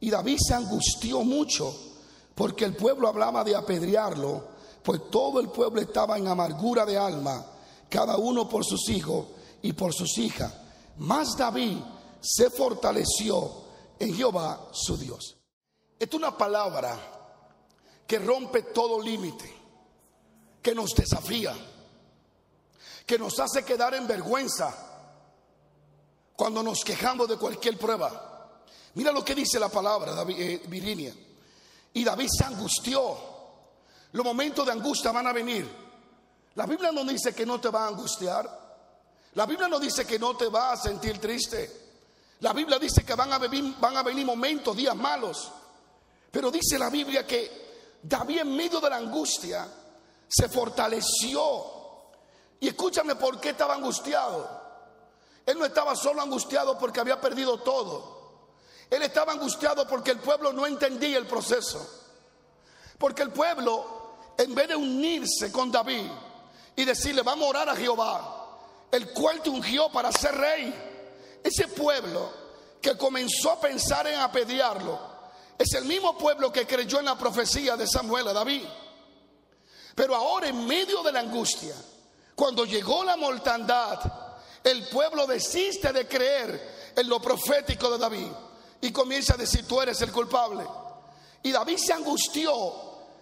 Y David se angustió mucho porque el pueblo hablaba de apedrearlo, pues todo el pueblo estaba en amargura de alma, cada uno por sus hijos y por sus hijas. Mas David se fortaleció en Jehová su Dios. Es una palabra que rompe todo límite, que nos desafía, que nos hace quedar en vergüenza cuando nos quejamos de cualquier prueba. Mira lo que dice la palabra, David, eh. Y David se angustió. Los momentos de angustia van a venir. La Biblia no dice que no te va a angustiar. La Biblia no dice que no te va a sentir triste. La Biblia dice que van a, venir, van a venir momentos, días malos. Pero dice la Biblia que David en medio de la angustia se fortaleció. Y escúchame por qué estaba angustiado. Él no estaba solo angustiado porque había perdido todo. Él estaba angustiado porque el pueblo no entendía el proceso. Porque el pueblo, en vez de unirse con David y decirle, vamos a orar a Jehová, el cual te ungió para ser rey, ese pueblo que comenzó a pensar en apedrearlo es el mismo pueblo que creyó en la profecía de Samuel a David. Pero ahora en medio de la angustia, cuando llegó la mortandad, el pueblo desiste de creer en lo profético de David y comienza a decir, tú eres el culpable. Y David se angustió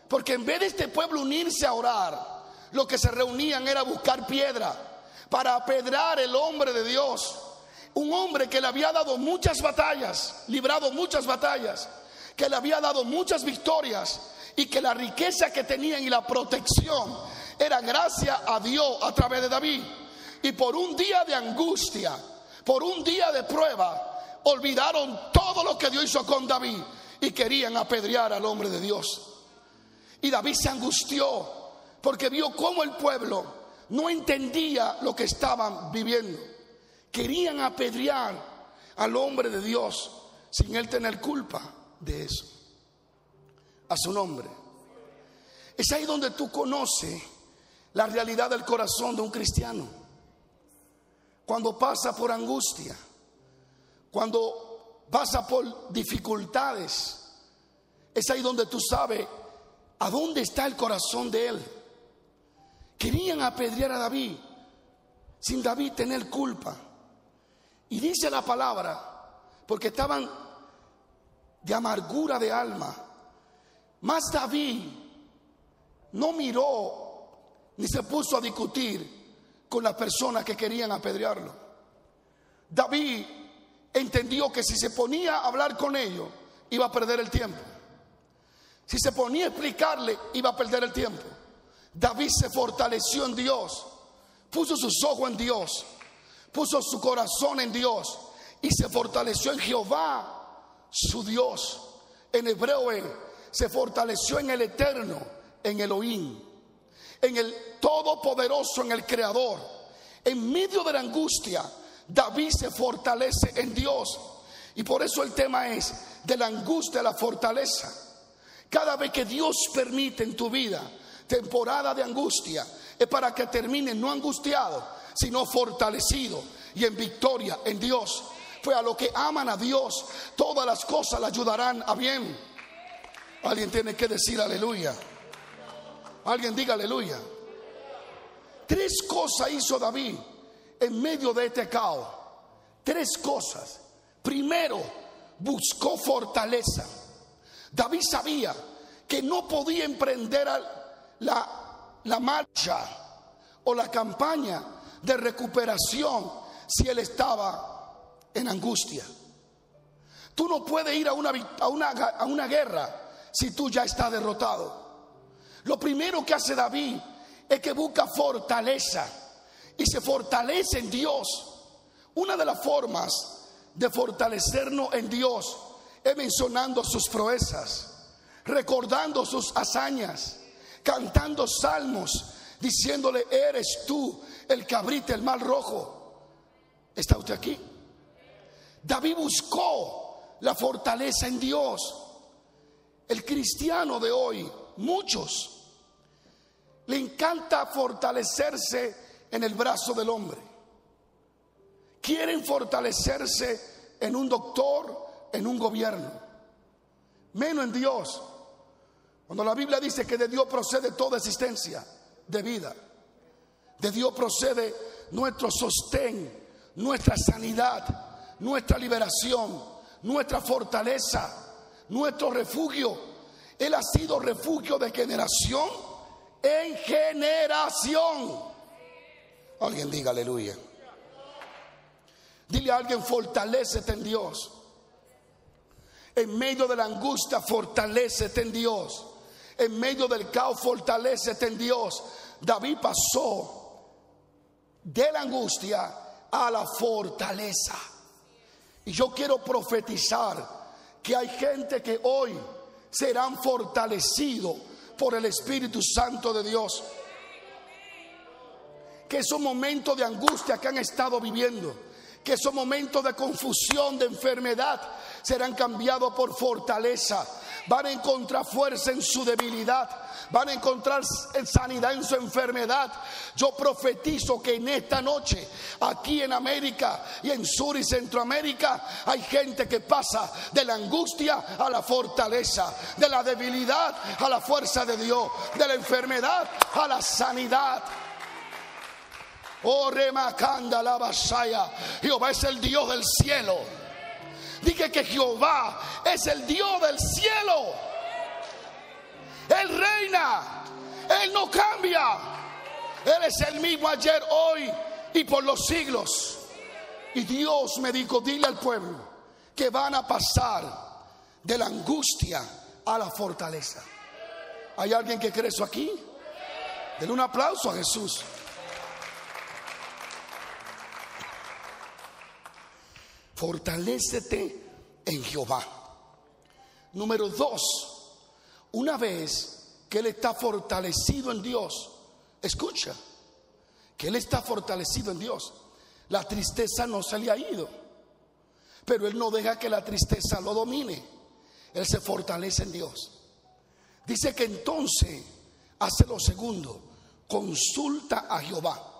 porque en vez de este pueblo unirse a orar, lo que se reunían era buscar piedra para apedrar el hombre de Dios un hombre que le había dado muchas batallas, librado muchas batallas, que le había dado muchas victorias y que la riqueza que tenían y la protección era gracias a Dios a través de David. Y por un día de angustia, por un día de prueba, olvidaron todo lo que Dios hizo con David y querían apedrear al hombre de Dios. Y David se angustió porque vio cómo el pueblo no entendía lo que estaban viviendo querían apedrear al hombre de Dios sin él tener culpa de eso. A su nombre. Es ahí donde tú conoces la realidad del corazón de un cristiano. Cuando pasa por angustia, cuando pasa por dificultades, es ahí donde tú sabes a dónde está el corazón de él. Querían apedrear a David sin David tener culpa. Y dice la palabra, porque estaban de amargura de alma. Mas David no miró ni se puso a discutir con las personas que querían apedrearlo. David entendió que si se ponía a hablar con ellos, iba a perder el tiempo. Si se ponía a explicarle, iba a perder el tiempo. David se fortaleció en Dios, puso sus ojos en Dios puso su corazón en Dios y se fortaleció en Jehová, su Dios. En hebreo se fortaleció en el eterno, en Elohim, en el todopoderoso, en el creador. En medio de la angustia, David se fortalece en Dios. Y por eso el tema es de la angustia a la fortaleza. Cada vez que Dios permite en tu vida temporada de angustia, es para que termine no angustiado, sino fortalecido y en victoria en Dios. Fue a lo que aman a Dios, todas las cosas le ayudarán a bien. Alguien tiene que decir aleluya. Alguien diga aleluya. Tres cosas hizo David en medio de este caos. Tres cosas. Primero, buscó fortaleza. David sabía que no podía emprender la, la marcha o la campaña de recuperación si él estaba en angustia. Tú no puedes ir a una, a una, a una guerra si tú ya estás derrotado. Lo primero que hace David es que busca fortaleza y se fortalece en Dios. Una de las formas de fortalecernos en Dios es mencionando sus proezas, recordando sus hazañas, cantando salmos, diciéndole, eres tú el cabrito, el mal rojo. ¿Está usted aquí? David buscó la fortaleza en Dios. El cristiano de hoy, muchos, le encanta fortalecerse en el brazo del hombre. Quieren fortalecerse en un doctor, en un gobierno. menos en Dios. Cuando la Biblia dice que de Dios procede toda existencia de vida, de Dios procede nuestro sostén, nuestra sanidad, nuestra liberación, nuestra fortaleza, nuestro refugio. Él ha sido refugio de generación en generación. Alguien diga aleluya. Dile a alguien, fortalecete en Dios. En medio de la angustia, fortalecete en Dios. En medio del caos, fortalecete en Dios. David pasó de la angustia a la fortaleza. Y yo quiero profetizar que hay gente que hoy serán fortalecidos por el Espíritu Santo de Dios. Que esos momentos de angustia que han estado viviendo, que esos momentos de confusión, de enfermedad, serán cambiados por fortaleza. Van a encontrar fuerza en su debilidad. Van a encontrar sanidad en su enfermedad. Yo profetizo que en esta noche, aquí en América y en Sur y Centroamérica, hay gente que pasa de la angustia a la fortaleza, de la debilidad a la fuerza de Dios, de la enfermedad a la sanidad. Oh, remacanda la vasaya. Jehová es el Dios del cielo. Dije que Jehová es el Dios del cielo. Él reina. Él no cambia. Él es el mismo ayer, hoy y por los siglos. Y Dios me dijo, dile al pueblo que van a pasar de la angustia a la fortaleza. ¿Hay alguien que cree eso aquí? Denle un aplauso a Jesús. Fortalécete en Jehová. Número dos, una vez que Él está fortalecido en Dios, escucha, que Él está fortalecido en Dios, la tristeza no se le ha ido, pero Él no deja que la tristeza lo domine, Él se fortalece en Dios. Dice que entonces hace lo segundo, consulta a Jehová.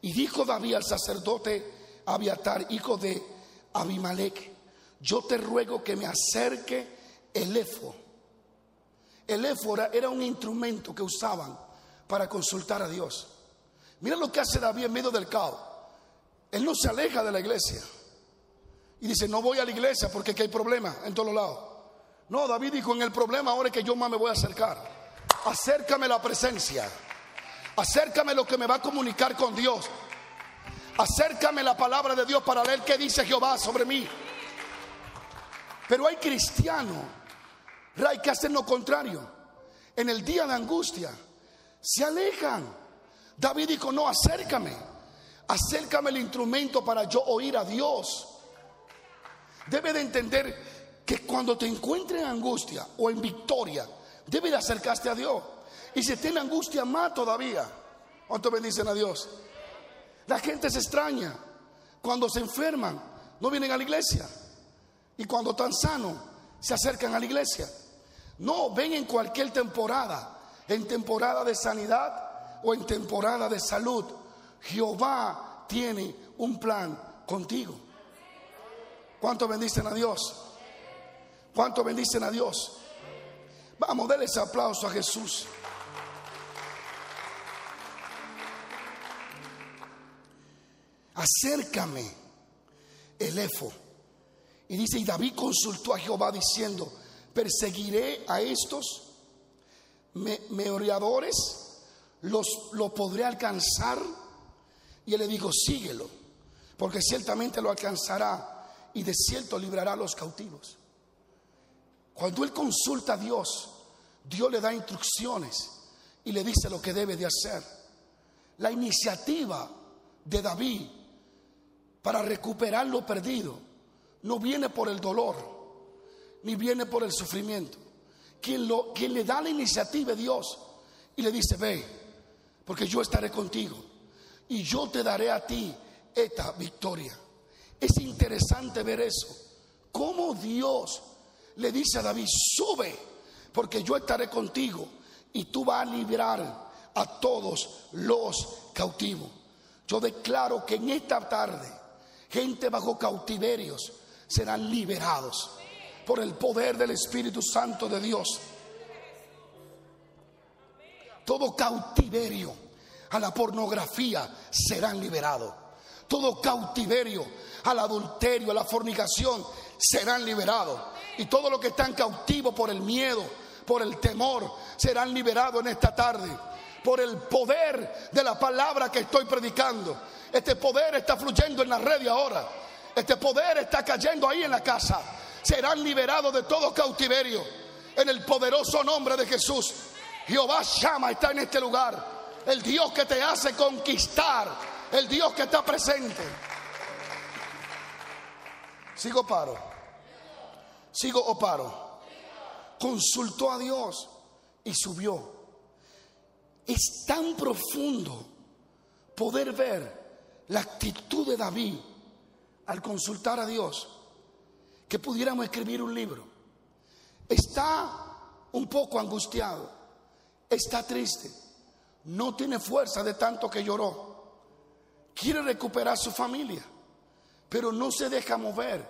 Y dijo David al sacerdote Abiatar, hijo de Abimelech, yo te ruego que me acerque el efo. El efo era un instrumento que usaban para consultar a Dios. Mira lo que hace David en medio del caos. Él no se aleja de la iglesia. Y dice, no voy a la iglesia porque hay problemas en todos lados. No, David dijo, en el problema ahora es que yo más me voy a acercar. Acércame la presencia. Acércame lo que me va a comunicar con Dios. Acércame la palabra de Dios para leer qué dice Jehová sobre mí. Pero hay cristianos, hay que hacer lo contrario. En el día de angustia se alejan. David dijo, no, acércame. Acércame el instrumento para yo oír a Dios. Debe de entender que cuando te encuentres en angustia o en victoria, debe de acercarte a Dios. Y si tiene angustia, más todavía. ¿Cuánto bendicen a Dios? La gente se extraña. Cuando se enferman, no vienen a la iglesia. Y cuando están sanos, se acercan a la iglesia. No, ven en cualquier temporada, en temporada de sanidad o en temporada de salud. Jehová tiene un plan contigo. ¿Cuánto bendicen a Dios? ¿Cuánto bendicen a Dios? Vamos, denle ese aplauso a Jesús. Acércame el efo. Y dice, y David consultó a Jehová diciendo, perseguiré a estos merodeadores, los lo podré alcanzar. Y él le dijo, síguelo, porque ciertamente lo alcanzará y de cierto librará a los cautivos. Cuando él consulta a Dios, Dios le da instrucciones y le dice lo que debe de hacer. La iniciativa de David para recuperar lo perdido no viene por el dolor, ni viene por el sufrimiento. Quien, lo, quien le da la iniciativa es Dios y le dice, ve, porque yo estaré contigo y yo te daré a ti esta victoria. Es interesante ver eso. Cómo Dios le dice a David, sube, porque yo estaré contigo y tú vas a liberar a todos los cautivos. Yo declaro que en esta tarde gente bajo cautiverios serán liberados. por el poder del Espíritu Santo de Dios. Todo cautiverio a la pornografía serán liberados. Todo cautiverio al adulterio, a la fornicación serán liberados. Y todo lo que están cautivos por el miedo, por el temor, serán liberados en esta tarde. Por el poder de la palabra que estoy predicando. Este poder está fluyendo en la red ahora. Este poder está cayendo ahí en la casa. Serán liberados de todo cautiverio. En el poderoso nombre de Jesús. Jehová llama, está en este lugar. El Dios que te hace conquistar. El Dios que está presente. Sigo paro. Sigo o paro. Consultó a Dios y subió. Es tan profundo poder ver la actitud de David al consultar a Dios que pudiéramos escribir un libro. Está un poco angustiado, está triste, no tiene fuerza de tanto que lloró, quiere recuperar su familia pero no se deja mover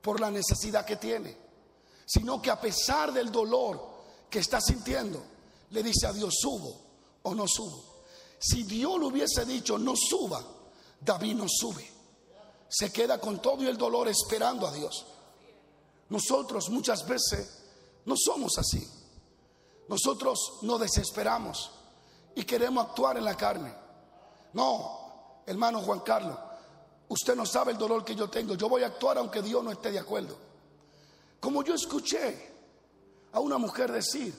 por la necesidad que tiene, sino que a pesar del dolor que está sintiendo, le dice a Dios, subo o no subo. Si Dios le hubiese dicho, no suba, David no sube. Se queda con todo y el dolor esperando a Dios. Nosotros muchas veces no somos así. Nosotros nos desesperamos y queremos actuar en la carne. No, hermano Juan Carlos, Usted no sabe el dolor que yo tengo. Yo voy a actuar aunque Dios no esté de acuerdo. Como yo escuché a una mujer decir,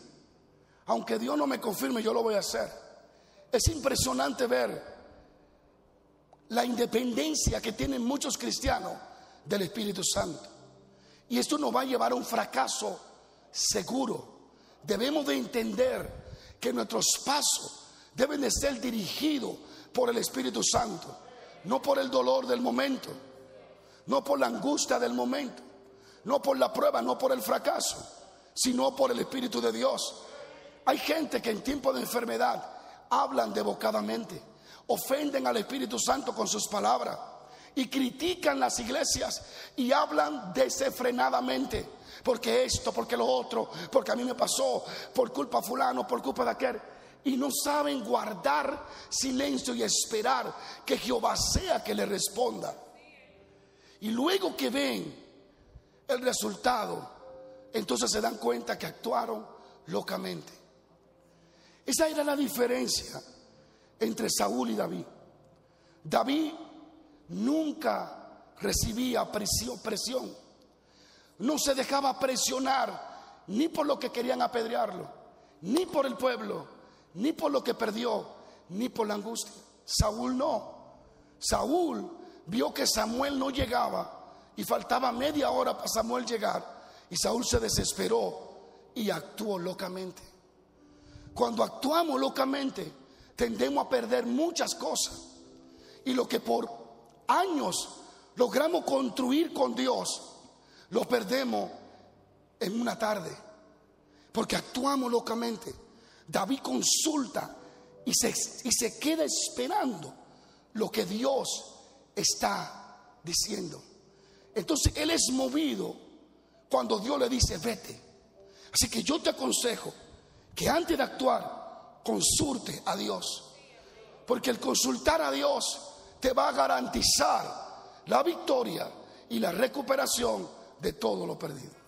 aunque Dios no me confirme, yo lo voy a hacer. Es impresionante ver la independencia que tienen muchos cristianos del Espíritu Santo. Y esto nos va a llevar a un fracaso seguro. Debemos de entender que nuestros pasos deben de ser dirigidos por el Espíritu Santo no por el dolor del momento, no por la angustia del momento, no por la prueba, no por el fracaso, sino por el Espíritu de Dios. Hay gente que en tiempo de enfermedad hablan devocadamente, ofenden al Espíritu Santo con sus palabras y critican las iglesias y hablan desenfrenadamente. Porque esto, porque lo otro, porque a mí me pasó, por culpa fulano, por culpa de aquel y no saben guardar silencio y esperar que Jehová sea que le responda. Y luego que ven el resultado, entonces se dan cuenta que actuaron locamente. Esa era la diferencia entre Saúl y David. David nunca recibía presión. No se dejaba presionar ni por lo que querían apedrearlo, ni por el pueblo, ni por lo que perdió, ni por la angustia. Saúl no. Saúl vio que Samuel no llegaba y faltaba media hora para Samuel llegar. Y Saúl se desesperó y actuó locamente. Cuando actuamos locamente, tendemos a perder muchas cosas. Y lo que por años logramos construir con Dios, lo perdemos en una tarde. Porque actuamos locamente. David consulta y se, y se queda esperando lo que Dios está diciendo. Entonces Él es movido cuando Dios le dice, vete. Así que yo te aconsejo que antes de actuar, consulte a Dios. Porque el consultar a Dios te va a garantizar la victoria y la recuperación de todo lo perdido.